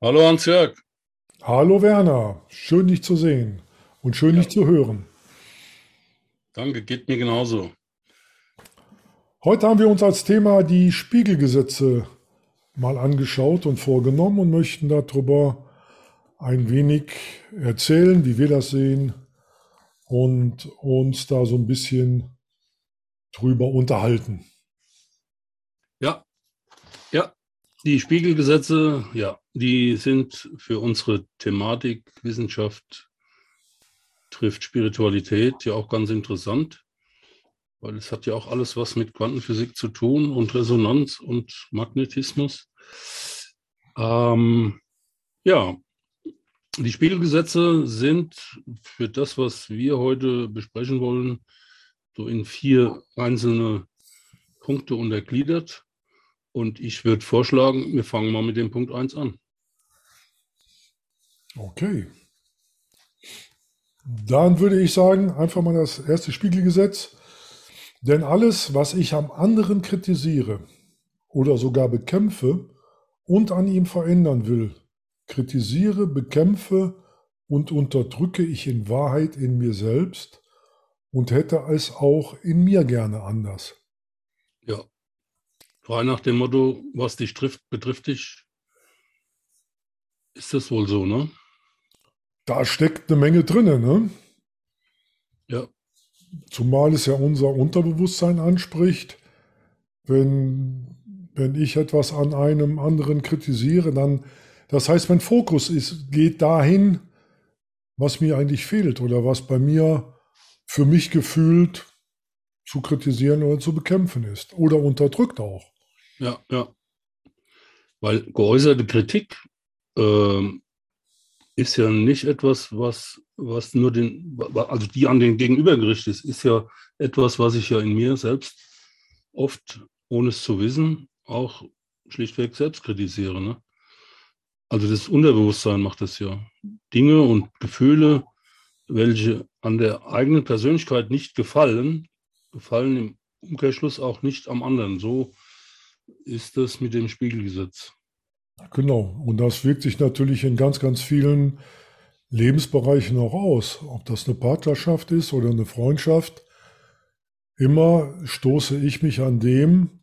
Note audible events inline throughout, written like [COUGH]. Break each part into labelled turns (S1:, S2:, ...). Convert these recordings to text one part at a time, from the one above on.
S1: Hallo Hans-Jörg.
S2: Hallo Werner, schön dich zu sehen und schön
S1: Ja,
S2: dich zu hören.
S1: danke, geht mir genauso.
S2: Heute haben wir uns als Thema die Spiegelgesetze mal angeschaut und vorgenommen und möchten darüber ein wenig erzählen, wie wir das sehen und uns da so ein bisschen drüber unterhalten.
S1: Ja, ja, die Spiegelgesetze, ja, die sind für unsere Thematik Wissenschaft trifft Spiritualität ja auch ganz interessant, weil es hat ja auch alles was mit Quantenphysik zu tun und Resonanz und Magnetismus. Ähm, ja, die Spiegelgesetze sind für das, was wir heute besprechen wollen, so in vier einzelne Punkte untergliedert. Und ich würde vorschlagen, wir fangen mal mit dem Punkt 1 an.
S2: Okay, dann würde ich sagen, einfach mal das erste Spiegelgesetz. Denn alles, was ich am anderen kritisiere oder sogar bekämpfe und an ihm verändern will, kritisiere, bekämpfe und unterdrücke ich in Wahrheit in mir selbst und hätte es auch in mir gerne anders.
S1: Ja, frei nach dem Motto, was dich trifft, betrifft dich, ist das wohl so, ne?
S2: Da steckt eine Menge drinne, ne?
S1: Ja,
S2: Zumal es ja unser Unterbewusstsein anspricht. Wenn, wenn ich etwas an einem anderen kritisiere, dann, das heißt, mein Fokus ist, geht dahin, was mir eigentlich fehlt oder was bei mir für mich gefühlt zu kritisieren oder zu bekämpfen ist oder unterdrückt auch.
S1: Ja, ja. Weil geäußerte Kritik ähm, ist ja nicht etwas, was, was nur den, also die an den Gegenüber gerichtet ist, ist ja etwas, was ich ja in mir selbst oft, ohne es zu wissen, auch schlichtweg selbst kritisiere. Ne? Also das Unterbewusstsein macht das ja. Dinge und Gefühle, welche an der eigenen Persönlichkeit nicht gefallen, gefallen im Umkehrschluss auch nicht am anderen. So ist das mit dem Spiegelgesetz.
S2: Genau. Und das wirkt sich natürlich in ganz, ganz vielen Lebensbereichen auch aus. Ob das eine Partnerschaft ist oder eine Freundschaft. Immer stoße ich mich an dem,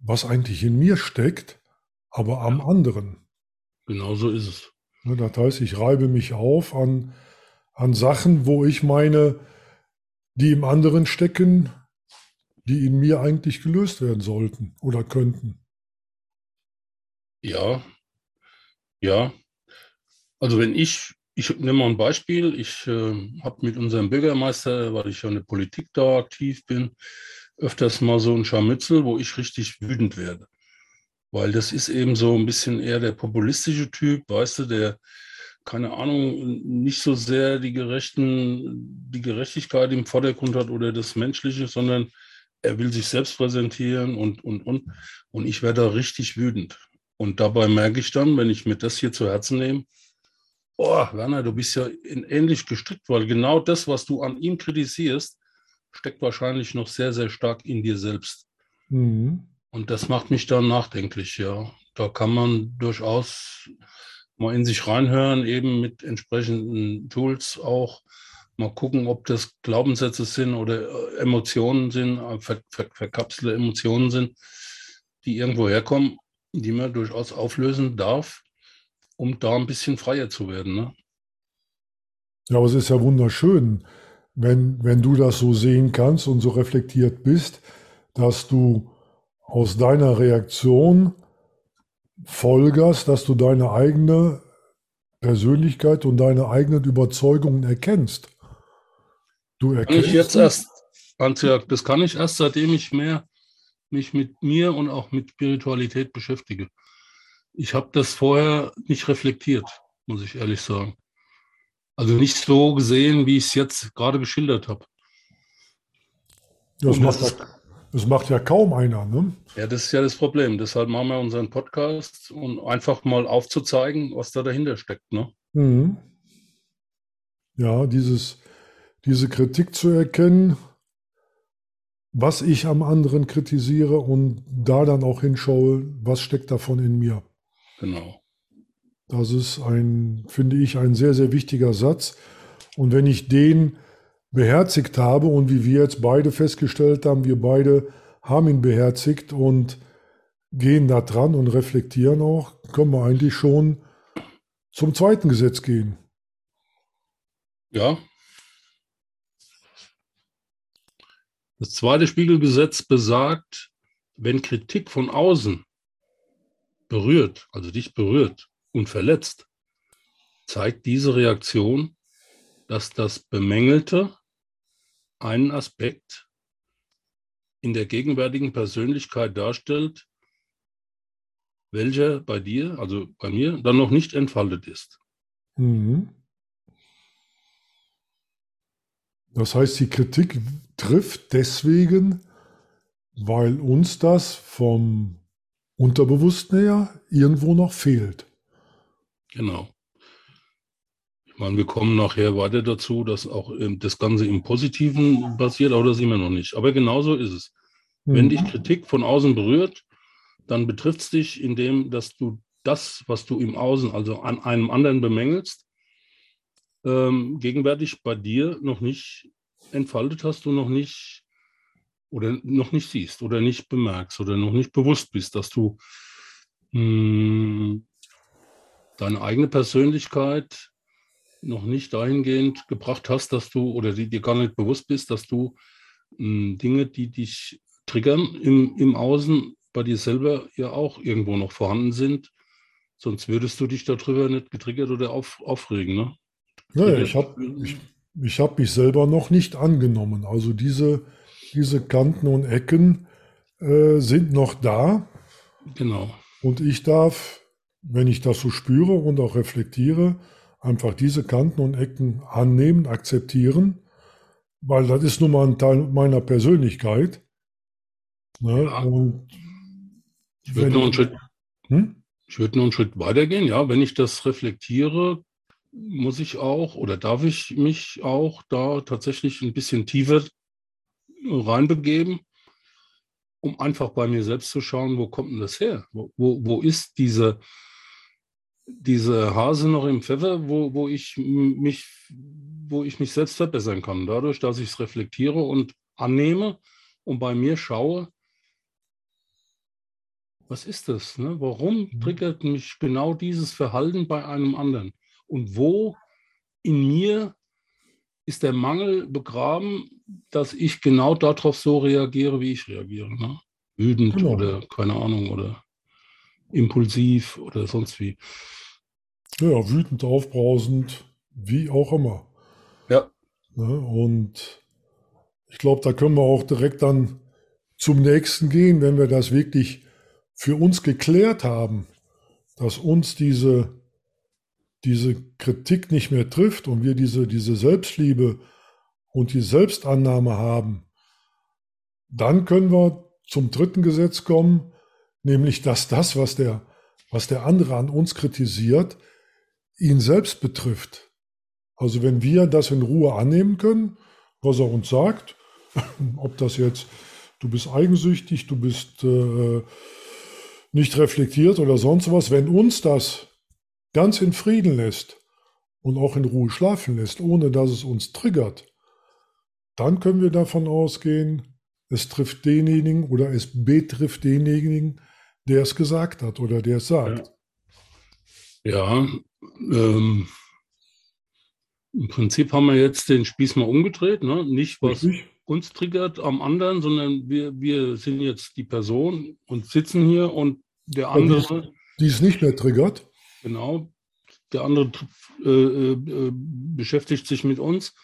S2: was eigentlich in mir steckt, aber am anderen.
S1: genau so ist es.
S2: Ne, Das heißt, ich reibe mich auf an, an Sachen, wo ich meine, die im anderen stecken, die in mir eigentlich gelöst werden sollten oder könnten.
S1: Ja, ja. Also wenn ich, ich nehme mal ein Beispiel, ich äh, habe mit unserem Bürgermeister, weil ich ja in der Politik da aktiv bin, öfters mal so ein Scharmützel, wo ich richtig wütend werde. Weil das ist eben so ein bisschen eher der populistische Typ, weißt du, der, keine Ahnung, nicht so sehr die Gerechten, die Gerechtigkeit im Vordergrund hat oder das Menschliche, sondern er will sich selbst präsentieren und, und, und. Und ich werde da richtig wütend. Und dabei merke ich dann, wenn ich mir das hier zu Herzen nehme, oh, Werner, du bist ja in, ähnlich gestrickt, weil genau das, was du an ihm kritisierst, steckt wahrscheinlich noch sehr, sehr stark in dir selbst.
S2: Mhm.
S1: Und das macht mich dann nachdenklich, ja. Da kann man durchaus mal in sich reinhören, eben mit entsprechenden Tools auch mal gucken, ob das Glaubenssätze sind oder äh, Emotionen sind, äh, ver, ver, verkapselte Emotionen sind, die irgendwo herkommen, die man durchaus auflösen darf, um da ein bisschen freier zu werden. Ne?
S2: Ja, aber es ist ja wunderschön, wenn, wenn du das so sehen kannst und so reflektiert bist, dass du aus deiner Reaktion folgerst, dass du deine eigene Persönlichkeit und deine eigenen Überzeugungen erkennst. Du
S1: Kann ich jetzt
S2: erkennst
S1: erst, Hans-Jörg, das kann ich erst, seitdem ich mehr mich mit mir und auch mit Spiritualität beschäftige. Ich habe das vorher nicht reflektiert, muss ich ehrlich sagen. Also nicht so gesehen, wie ich es jetzt gerade geschildert habe.
S2: das
S1: das
S2: macht ja, das macht ja kaum einer, ne?
S1: ja, das ist ja das Problem. Deshalb machen wir unseren Podcast, um einfach mal aufzuzeigen, was da dahinter steckt. Ne?
S2: Mhm. Ja, dieses, diese Kritik zu erkennen, was ich am anderen kritisiere und da dann auch hinschaue, was steckt davon in mir.
S1: Genau.
S2: Das ist ein, finde ich, ein sehr, sehr wichtiger Satz. Und wenn ich den beherzigt habe und wie wir jetzt beide festgestellt haben, wir beide haben ihn beherzigt und gehen da dran und reflektieren auch, können wir eigentlich schon zum zweiten Gesetz gehen.
S1: Ja. Das zweite Spiegelgesetz besagt, wenn Kritik von außen berührt, also dich berührt und verletzt, zeigt diese Reaktion, dass das Bemängelte einen Aspekt in der gegenwärtigen Persönlichkeit darstellt, welcher bei dir, also bei mir, dann noch nicht entfaltet ist. Mhm.
S2: Das heißt, die Kritik trifft deswegen, weil uns das vom Unterbewussten her irgendwo noch fehlt.
S1: Genau. Ich meine, wir kommen nachher weiter dazu, dass auch ähm, das Ganze im Positiven basiert, aber das immer noch nicht. Aber genauso ist es. Mhm. Wenn dich Kritik von außen berührt, dann betrifft es dich in dem, dass du das, was du im Außen, also an einem anderen bemängelst, ähm, gegenwärtig bei dir noch nicht entfaltet hast, du noch nicht oder noch nicht siehst oder nicht bemerkst oder noch nicht bewusst bist, dass du mh, hm, deine eigene Persönlichkeit noch nicht dahingehend gebracht hast, dass du oder die, dir gar nicht bewusst bist, dass du mh, hm, Dinge, die dich triggern im, im Außen, bei dir selber ja auch irgendwo noch vorhanden sind. Sonst würdest du dich darüber nicht getriggert oder auf, aufregen. Ne?
S2: Ja, ich habe ich, ich hab mich selber noch nicht angenommen. Also diese, diese Kanten und Ecken äh, sind noch da.
S1: Genau.
S2: Und ich darf, wenn ich das so spüre und auch reflektiere, einfach diese Kanten und Ecken annehmen, akzeptieren, weil das ist nun mal ein Teil meiner Persönlichkeit. Ne? Ja. Und
S1: ich würde noch, einen Schritt, hm? würd noch einen Schritt weitergehen. Ja, wenn ich das reflektiere, muss ich auch oder darf ich mich auch da tatsächlich ein bisschen tiefer reinbegeben, um einfach bei mir selbst zu schauen, wo kommt denn das her? Wo, wo, wo ist diese, diese Hase noch im Pfeffer, wo, wo, ich mich, wo ich mich selbst verbessern kann, dadurch, dass ich es reflektiere und annehme und bei mir schaue, was ist das? Ne? Warum mhm. triggert mich genau dieses Verhalten bei einem anderen? Und wo in mir ist der Mangel begraben, dass ich genau darauf so reagiere, wie ich reagiere? Ne? Wütend genau. oder keine Ahnung oder impulsiv oder sonst wie.
S2: Ja, wütend, aufbrausend, wie auch immer.
S1: Ja.
S2: Ne? Und ich glaube, da können wir auch direkt dann zum nächsten gehen, wenn wir das wirklich für uns geklärt haben, dass uns diese, diese Kritik nicht mehr trifft und wir diese, diese Selbstliebe und die Selbstannahme haben, dann können wir zum dritten Gesetz kommen, nämlich dass das, was der, was der andere an uns kritisiert, ihn selbst betrifft. Also wenn wir das in Ruhe annehmen können, was er uns sagt, [LAUGHS] ob das jetzt, du bist eigensüchtig, du bist äh, nicht reflektiert oder sonst was, wenn uns das ganz in Frieden lässt und auch in Ruhe schlafen lässt, ohne dass es uns triggert, dann können wir davon ausgehen, es trifft denjenigen oder es betrifft denjenigen, der es gesagt hat oder der es sagt.
S1: Ja, ja ähm, im Prinzip haben wir jetzt den Spieß mal umgedreht, ne? nicht was Richtig uns triggert am anderen, sondern wir, wir sind jetzt die Person und sitzen hier und der andere.
S2: Die es nicht mehr triggert.
S1: Genau. Der andere äh, äh, beschäftigt sich mit uns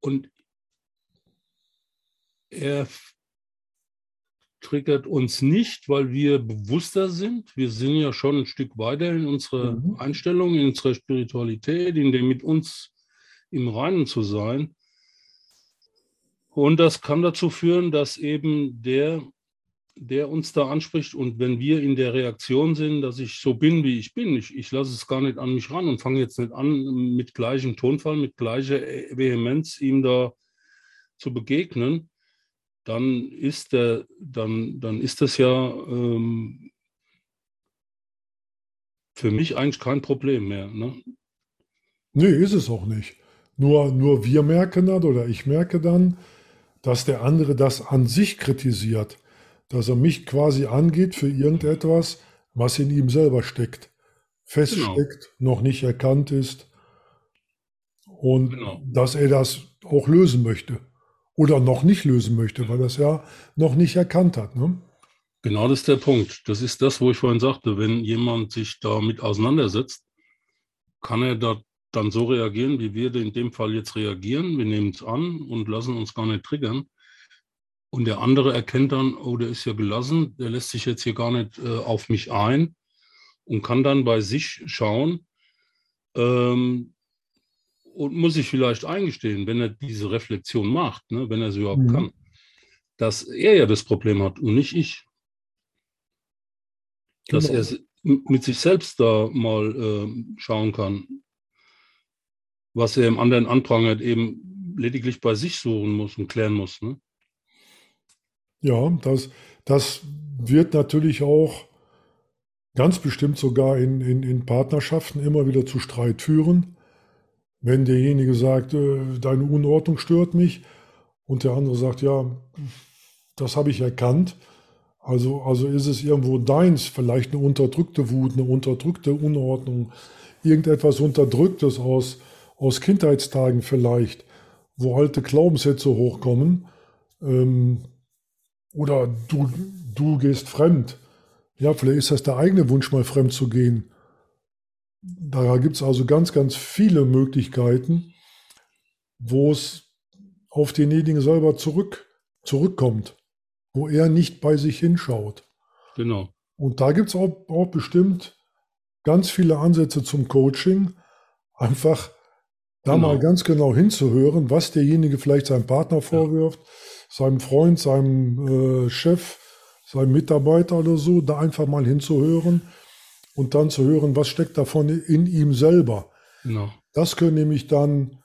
S1: und er triggert uns nicht, weil wir bewusster sind. Wir sind ja schon ein Stück weiter in unserer mhm. Einstellung, in unserer Spiritualität, in dem mit uns im Reinen zu sein. Und das kann dazu führen, dass eben der, der uns da anspricht und wenn wir in der Reaktion sind, dass ich so bin, wie ich bin, ich, ich lasse es gar nicht an mich ran und fange jetzt nicht an, mit gleichem Tonfall, mit gleicher Vehemenz ihm da zu begegnen, dann ist der, dann, dann ist das ja ähm, für mich eigentlich kein Problem mehr. Ne?
S2: Nee, ist es auch nicht. Nur, nur wir merken dann oder ich merke dann, dass der andere das an sich kritisiert, dass er mich quasi angeht für irgendetwas, was in ihm selber steckt, feststeckt, genau. noch nicht erkannt ist und genau. dass er das auch lösen möchte oder noch nicht lösen möchte, weil er es ja noch nicht erkannt hat. Ne?
S1: Genau das ist der Punkt. Das ist das, wo ich vorhin sagte, wenn jemand sich damit auseinandersetzt, kann er da dann so reagieren, wie wir in dem Fall jetzt reagieren. Wir nehmen es an und lassen uns gar nicht triggern. Und der andere erkennt dann, oh, der ist ja gelassen, der lässt sich jetzt hier gar nicht äh, auf mich ein und kann dann bei sich schauen ähm, und muss sich vielleicht eingestehen, wenn er diese Reflexion macht, ne, wenn er es überhaupt mhm. kann, dass er ja das Problem hat und nicht ich. Dass genau. er mit sich selbst da mal äh, schauen kann, was er im anderen anprangert, eben lediglich bei sich suchen muss und klären muss. Ne?
S2: Ja, das, das wird natürlich auch ganz bestimmt sogar in, in, in Partnerschaften immer wieder zu Streit führen. Wenn derjenige sagt, äh, deine Unordnung stört mich und der andere sagt, ja, das habe ich erkannt. Also, also ist es irgendwo deins, vielleicht eine unterdrückte Wut, eine unterdrückte Unordnung, irgendetwas Unterdrücktes aus, aus Kindheitstagen vielleicht, wo alte Glaubenssätze hochkommen. Ähm, oder du, du gehst fremd. Ja, vielleicht ist das der eigene Wunsch, mal fremd zu gehen. Da gibt es also ganz, ganz viele Möglichkeiten, wo es auf denjenigen selber zurück, zurückkommt, wo er nicht bei sich hinschaut.
S1: Genau.
S2: Und da gibt es auch, auch bestimmt ganz viele Ansätze zum Coaching, einfach da genau. mal ganz genau hinzuhören, was derjenige vielleicht seinem Partner vorwirft, ja. Seinem Freund, seinem äh, Chef, seinem Mitarbeiter oder so, da einfach mal hinzuhören und dann zu hören, was steckt davon in ihm selber. Genau. Das können nämlich dann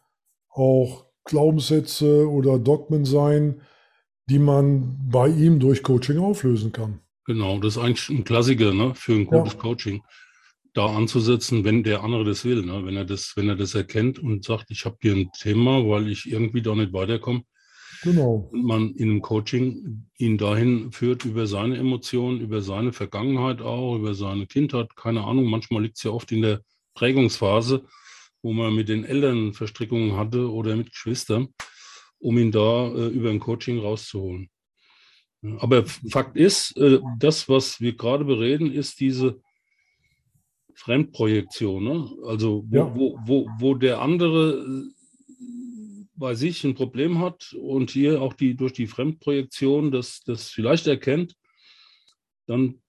S2: auch Glaubenssätze oder Dogmen sein, die man bei ihm durch Coaching auflösen kann.
S1: Genau, das ist eigentlich ein Klassiker ne, für ein gutes ja. Coaching da anzusetzen, wenn der andere das will, ne? wenn er das, wenn er das erkennt und sagt, ich habe hier ein Thema, weil ich irgendwie da nicht weiterkomme. Genau. Und man in einem Coaching ihn dahin führt über seine Emotionen, über seine Vergangenheit auch, über seine Kindheit, keine Ahnung. Manchmal liegt es ja oft in der Prägungsphase, wo man mit den Eltern Verstrickungen hatte oder mit Geschwistern, um ihn da äh, über ein Coaching rauszuholen. Aber Fakt ist, äh, das, was wir gerade bereden, ist diese Fremdprojektion. Ne? Also wo, ja. wo, wo, wo der andere äh, bei sich ein Problem hat und hier auch die durch die Fremdprojektion das, das vielleicht erkennt, dann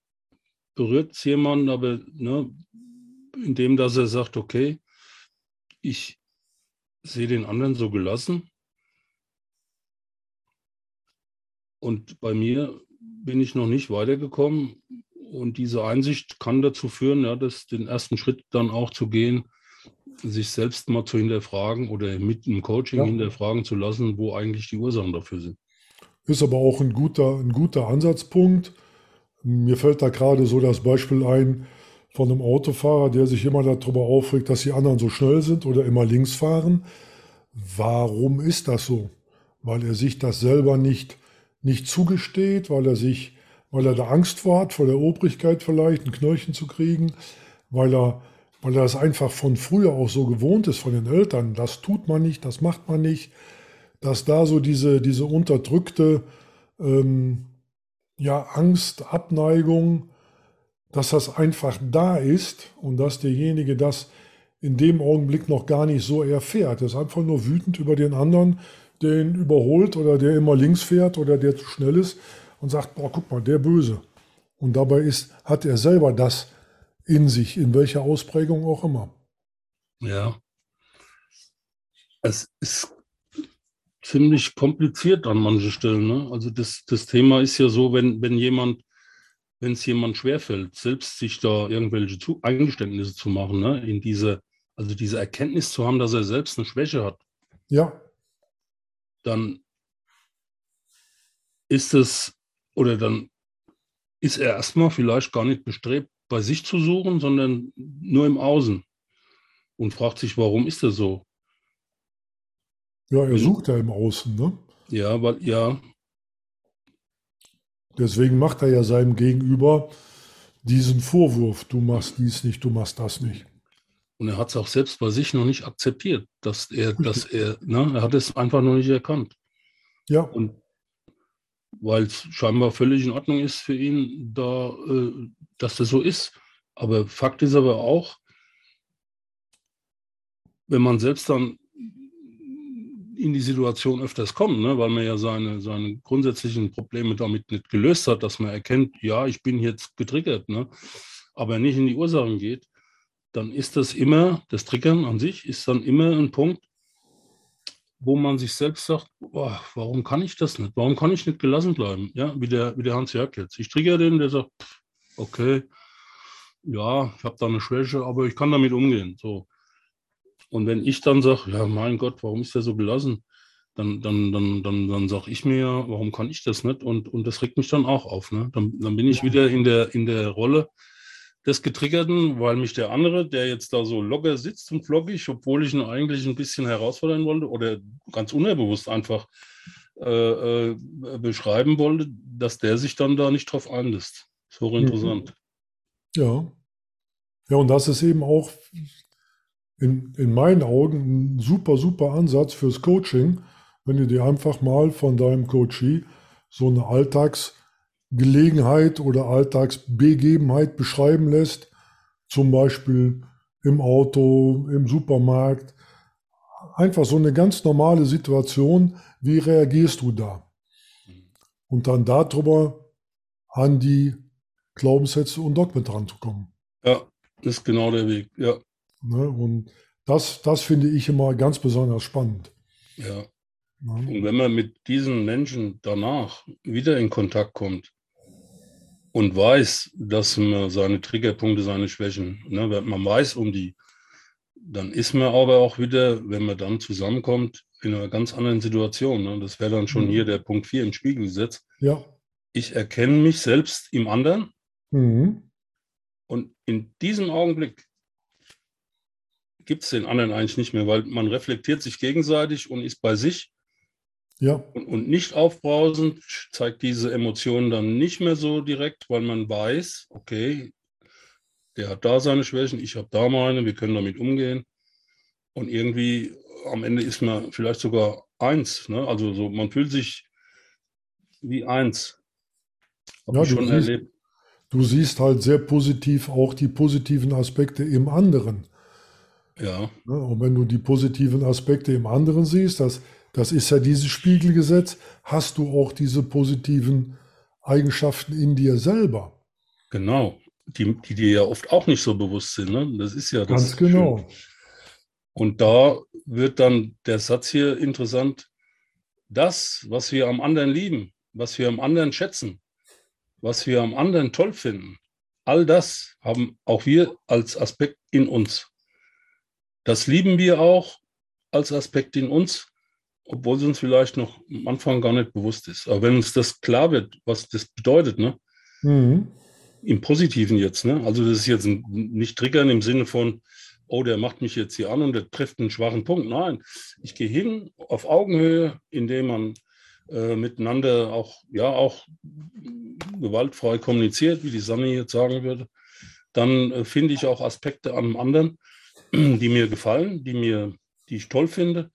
S1: berührt es jemanden, aber ne, indem dass er sagt, okay, ich sehe den anderen so gelassen. Und bei mir bin ich noch nicht weitergekommen. Und diese Einsicht kann dazu führen, ja, dass den ersten Schritt dann auch zu gehen, sich selbst mal zu hinterfragen oder mit einem Coaching ja. hinterfragen zu lassen, wo eigentlich die Ursachen dafür sind.
S2: Ist aber auch ein guter, ein guter Ansatzpunkt. Mir fällt da gerade so das Beispiel ein von einem Autofahrer, der sich immer darüber aufregt, dass die anderen so schnell sind oder immer links fahren. Warum ist das so? Weil er sich das selber nicht, nicht zugesteht, weil er sich weil er da Angst vor hat, vor der Obrigkeit vielleicht, ein Knöllchen zu kriegen, weil er, weil er das einfach von früher auch so gewohnt ist, von den Eltern. Das tut man nicht, das macht man nicht. Dass da so diese, diese unterdrückte ähm, ja, Angst, Abneigung, dass das einfach da ist und dass derjenige das in dem Augenblick noch gar nicht so erfährt. Er ist einfach nur wütend über den anderen, der ihn überholt oder der immer links fährt oder der zu schnell ist und sagt, boah, guck mal, der Böse. Und dabei ist, hat er selber das in sich, in welcher Ausprägung auch immer.
S1: Ja. Es ist ziemlich kompliziert an manchen Stellen. Ne? Also das, das Thema ist ja so, wenn, wenn jemand, wenn es jemand schwerfällt, selbst sich da irgendwelche zu, Eingeständnisse zu machen, ne? in diese, also diese Erkenntnis zu haben, dass er selbst eine Schwäche hat.
S2: Ja.
S1: Dann ist es oder dann ist er erstmal vielleicht gar nicht bestrebt, bei sich zu suchen, sondern nur im Außen und fragt sich, warum ist das so?
S2: Ja, er sucht ja im Außen, ne?
S1: Ja, weil, ja.
S2: Deswegen macht er ja seinem Gegenüber diesen Vorwurf, du machst dies nicht, du machst das nicht.
S1: Und er hat es auch selbst bei sich noch nicht akzeptiert, dass er, dass er, ne, er hat es einfach noch nicht erkannt.
S2: Ja.
S1: Und weil es scheinbar völlig in Ordnung ist für ihn, da, äh, dass das so ist. Aber Fakt ist aber auch, wenn man selbst dann in die Situation öfters kommt, ne, weil man ja seine, seine grundsätzlichen Probleme damit nicht gelöst hat, dass man erkennt, ja, ich bin jetzt getriggert, ne, aber nicht in die Ursachen geht, dann ist das immer, das Triggern an sich ist dann immer ein Punkt, wo man sich selbst sagt, boah, warum kann ich das nicht? Warum kann ich nicht gelassen bleiben? Ja, wie der, wie der Hans-Jörg jetzt. Ich trigger den, der sagt, okay, ja, ich habe da eine Schwäche, aber ich kann damit umgehen. So. Und wenn ich dann sage, ja, mein Gott, warum ist der so gelassen? Dann, dann, dann, dann, dann sage ich mir, warum kann ich das nicht? Und, und das regt mich dann auch auf. Ne? Dann, dann bin ich wieder in der, in der Rolle des Getriggerten, weil mich der andere, der jetzt da so locker sitzt und flockig, obwohl ich ihn eigentlich ein bisschen herausfordern wollte oder ganz unbewusst einfach äh, äh, beschreiben wollte, dass der sich dann da nicht drauf einlässt. So mhm. interessant.
S2: Ja. Ja, und das ist eben auch in, in meinen Augen ein super, super Ansatz fürs Coaching, wenn du dir einfach mal von deinem Coachee so eine Alltagsgelegenheit oder Alltagsbegebenheit beschreiben lässt, zum Beispiel im Auto, im Supermarkt. Einfach so eine ganz normale Situation. Wie reagierst du da? Und dann darüber an die Glaubenssätze und Dogmen dran zu kommen.
S1: Ja, das ist genau der Weg. Ja.
S2: Ne? Und das, das finde ich immer ganz besonders spannend.
S1: Ja. ja. Und wenn man mit diesen Menschen danach wieder in Kontakt kommt und weiß, dass man seine Triggerpunkte, seine Schwächen, ne, wenn man weiß um die, dann ist man aber auch wieder, wenn man dann zusammenkommt, in einer ganz anderen Situation. Ne? Das wäre dann schon mhm. hier der Punkt 4 im Spiegelgesetz.
S2: Ja.
S1: Ich erkenne mich selbst im anderen.
S2: Mhm.
S1: Und in diesem Augenblick gibt es den anderen eigentlich nicht mehr, weil man reflektiert sich gegenseitig und ist bei sich.
S2: Ja.
S1: Und, und nicht aufbrausend zeigt diese Emotionen dann nicht mehr so direkt, weil man weiß, okay, der hat da seine Schwächen, ich habe da meine, wir können damit umgehen. Und irgendwie am Ende ist man vielleicht sogar eins. Ne? Also so, man fühlt sich wie eins.
S2: Hab ja, schon siehst, erlebt. Du siehst halt sehr positiv auch die positiven Aspekte im anderen.
S1: Ja.
S2: Ne, und wenn du die positiven Aspekte im anderen siehst, das, das ist ja dieses Spiegelgesetz, hast du auch diese positiven Eigenschaften in dir selber.
S1: Genau, die, die dir ja oft auch nicht so bewusst sind. Ne? Das ist ja das.
S2: Ganz genau. Schön.
S1: Und da wird dann der Satz hier interessant. Das, was wir am anderen lieben, was wir am anderen schätzen, was wir am anderen toll finden, all das haben auch wir als Aspekt in uns. Das lieben wir auch als Aspekt in uns, obwohl es uns vielleicht noch am Anfang gar nicht bewusst ist. Aber wenn uns das klar wird, was das bedeutet, ne? Mhm. Im Positiven jetzt, ne? Also das ist jetzt nicht triggern im Sinne von, oh, der macht mich jetzt hier an und der trifft einen schwachen Punkt. Nein, ich gehe hin auf Augenhöhe, indem man äh, miteinander auch, ja, auch gewaltfrei kommuniziert, wie die Sanne jetzt sagen würde. Dann äh, finde ich auch Aspekte an dem anderen, die mir gefallen, die mir, die ich toll finde.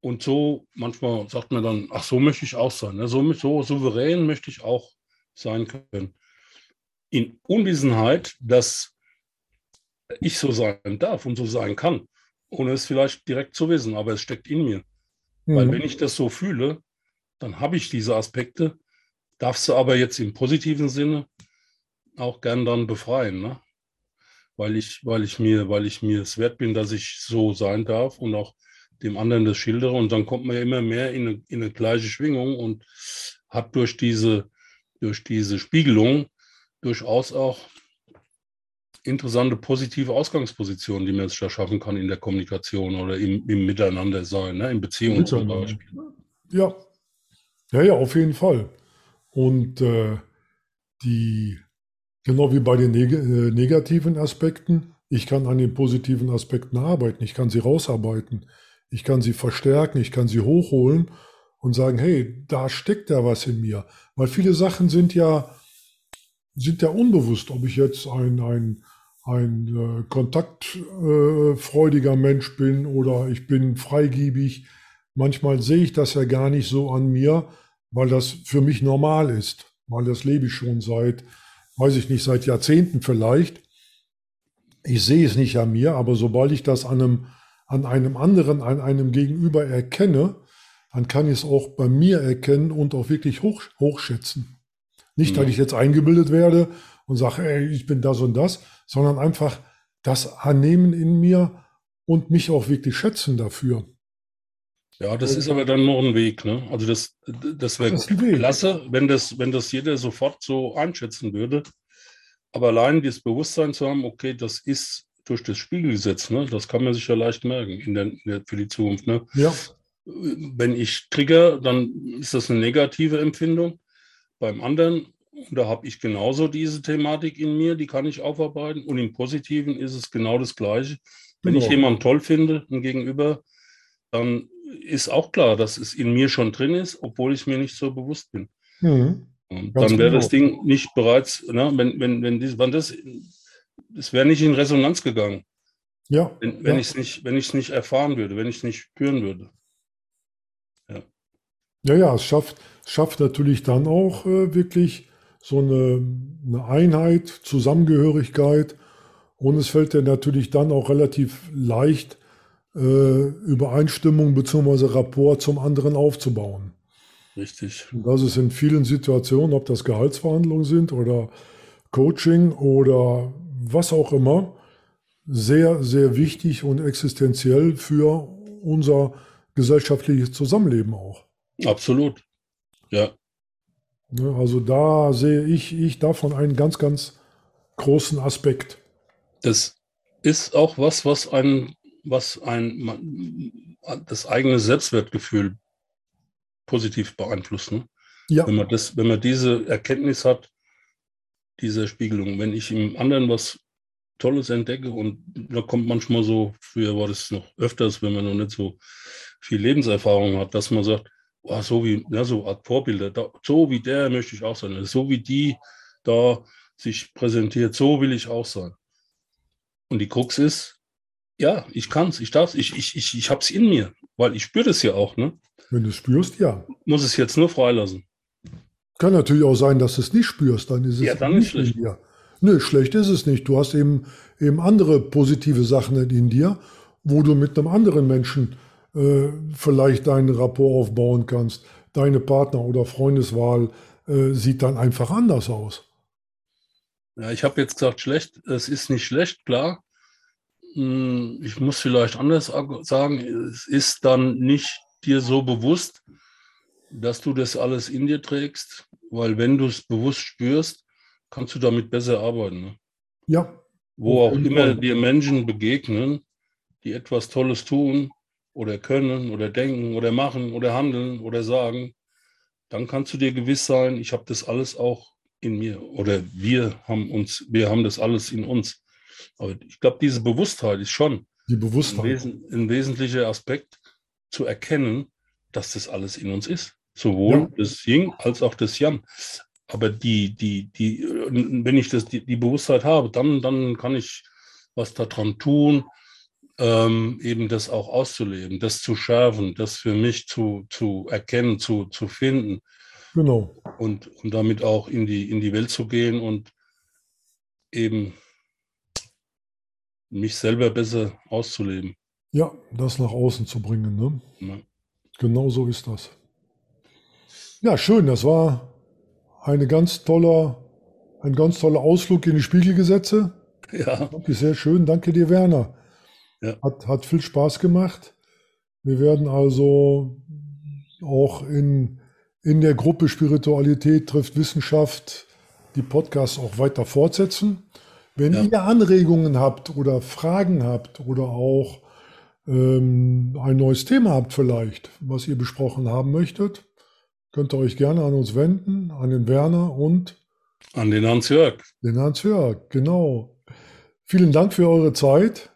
S1: Und so manchmal sagt man dann, ach, so möchte ich auch sein. Ne? So, so souverän möchte ich auch sein können. In Unwissenheit, dass ich so sein darf und so sein kann, ohne es vielleicht direkt zu wissen, aber es steckt in mir. Mhm. Weil wenn ich das so fühle, dann habe ich diese Aspekte, darf sie aber jetzt im positiven Sinne auch gern dann befreien. Ne? weil ich, weil ich mir, weil ich mir es wert bin, dass ich so sein darf und auch dem anderen das schildere. Und dann kommt man ja immer mehr in eine, in eine gleiche Schwingung und hat durch diese, durch diese Spiegelung durchaus auch interessante positive Ausgangspositionen, die man jetzt schaffen kann in der Kommunikation oder im, im Miteinander sein, ne? in Beziehungen zum Beispiel.
S2: Ja. ja, ja, auf jeden Fall. Und äh, die Genau wie bei den neg äh, negativen Aspekten. Ich kann an den positiven Aspekten arbeiten. Ich kann sie rausarbeiten. Ich kann sie verstärken. Ich kann sie hochholen und sagen, hey, da steckt ja was in mir. Weil viele Sachen sind ja, sind ja unbewusst, ob ich jetzt ein, ein, ein äh, kontaktfreudiger äh, Mensch bin oder ich bin freigiebig. Manchmal sehe ich das ja gar nicht so an mir, weil das für mich normal ist, weil das lebe ich schon seit, weiß ich nicht, seit Jahrzehnten vielleicht. Ich sehe es nicht an mir, aber sobald ich das an einem, an einem anderen, an einem Gegenüber erkenne, dann kann ich es auch bei mir erkennen und auch wirklich hoch, hochschätzen. Nicht, dass ich jetzt eingebildet werde und sage, ey, ich bin das und das, sondern einfach das annehmen in mir und mich auch wirklich schätzen dafür.
S1: Ja, das ist aber dann noch ein Weg. Ne? Also das, das wäre klasse, wenn das, wenn das jeder sofort so einschätzen würde. Aber allein das Bewusstsein zu haben, okay, das ist durch das Spiegelgesetz, ne? das kann man sich ja leicht merken in der, in der, für die Zukunft. Ne?
S2: Ja.
S1: Wenn ich trigger, dann ist das eine negative Empfindung. Beim anderen, da habe ich genauso diese Thematik in mir, die kann ich aufarbeiten. Und im Positiven ist es genau das Gleiche. Wenn genau. ich jemanden toll finde, ein Gegenüber, dann ist auch klar, dass es in mir schon drin ist, obwohl ich mir nicht so bewusst bin. Mhm. Dann wäre genau. das Ding nicht bereits, ne, wenn, wenn, wenn, dies, wenn das, es wäre nicht in Resonanz gegangen.
S2: Ja.
S1: Wenn, wenn
S2: ja.
S1: ich es nicht, wenn ich es nicht erfahren würde, wenn ich es nicht spüren würde.
S2: Ja. Ja, ja, es schafft, schafft natürlich dann auch äh, wirklich so eine, eine Einheit, Zusammengehörigkeit. Und es fällt dir natürlich dann auch relativ leicht, äh, Übereinstimmung bzw. Rapport zum anderen aufzubauen.
S1: Richtig.
S2: Und das ist in vielen Situationen, ob das Gehaltsverhandlungen sind oder Coaching oder was auch immer, sehr, sehr wichtig und existenziell für unser gesellschaftliches Zusammenleben auch.
S1: Absolut. Ja.
S2: Ne, also da sehe ich, ich davon einen ganz, ganz großen Aspekt.
S1: Das ist auch was, was einen was ein, das eigene Selbstwertgefühl positiv beeinflusst. Ne?
S2: Ja.
S1: Wenn, man das, wenn man diese Erkenntnis hat, diese Spiegelung, wenn ich im anderen was Tolles entdecke und da kommt manchmal so, früher war das noch öfters, wenn man noch nicht so viel Lebenserfahrung hat, dass man sagt, oh, so wie, ja, so Art Vorbilder, da, so wie der möchte ich auch sein, so wie die da sich präsentiert, so will ich auch sein. Und die Krux ist, ja, ich kann es, ich darf es, ich, ich, ich, ich habe es in mir, weil ich spüre das ja auch. Ne?
S2: Wenn du spürst, ja.
S1: Muss es jetzt nur freilassen.
S2: Kann natürlich auch sein, dass du es nicht spürst, dann ist es
S1: ja, dann nicht schlecht.
S2: in dir. Nö, schlecht ist es nicht. Du hast eben, eben andere positive Sachen in dir, wo du mit einem anderen Menschen äh, vielleicht deinen Rapport aufbauen kannst. Deine Partner- oder Freundeswahl äh, sieht dann einfach anders aus.
S1: Ja, ich habe jetzt gesagt, schlecht, es ist nicht schlecht, klar. Hm, ich muss vielleicht anders sagen, es ist dann nicht dir so bewusst, dass du das alles in dir trägst, weil wenn du es bewusst spürst, kannst du damit besser arbeiten. Ne?
S2: Ja.
S1: Wo auch immer dir Menschen begegnen, die etwas Tolles tun oder können oder denken oder machen oder handeln oder sagen, dann kannst du dir gewiss sein, ich habe das alles auch in mir oder wir haben uns, wir haben das alles in uns. Aber ich glaube, diese Bewusstheit ist schon
S2: die Bewusstheit.
S1: Ein, Wesen, ein, wesentlicher Aspekt zu erkennen, dass das alles in uns ist. Sowohl ja. das Yin als auch das Yang. Aber die, die, die, wenn ich das, die, die Bewusstheit habe, dann, dann kann ich was daran tun, ähm, eben das auch auszuleben, das zu schärfen, das für mich zu, zu erkennen, zu, zu finden.
S2: Genau.
S1: Und, und damit auch in die, in die Welt zu gehen und eben mich selber besser auszuleben.
S2: Ja, das nach außen zu bringen. Ne? Ja. Genau so ist das. Ja, schön. Das war eine ganz toller, ein ganz toller Ausflug in die Spiegelgesetze.
S1: Ja.
S2: Danke, sehr schön. Danke dir, Werner.
S1: Ja.
S2: Hat, hat viel Spaß gemacht. Wir werden also auch in, in der Gruppe Spiritualität trifft Wissenschaft die Podcasts auch weiter fortsetzen. Wenn ja. ihr Anregungen habt oder Fragen habt oder auch ähm, ein neues Thema habt vielleicht, was ihr besprochen haben möchtet, könnt ihr euch gerne an uns wenden, an den Werner und
S1: An den Hans-Jörg.
S2: Den Hans-Jörg, genau. Vielen Dank für eure Zeit.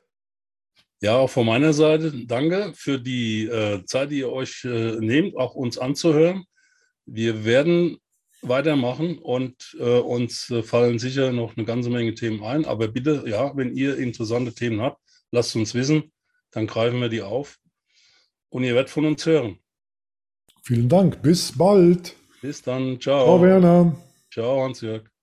S1: Ja, auch von meiner Seite danke für die äh, Zeit, die ihr euch äh, nehmt, auch uns anzuhören. Wir werden weitermachen und äh, uns äh, fallen sicher noch eine ganze Menge Themen ein. Aber bitte, ja, wenn ihr interessante Themen habt, lasst uns wissen, dann greifen wir die auf und ihr werdet von uns hören.
S2: Vielen Dank, bis bald.
S1: Bis dann, ciao.
S2: Ciao, Werner.
S1: Ciao, Hans-Jörg.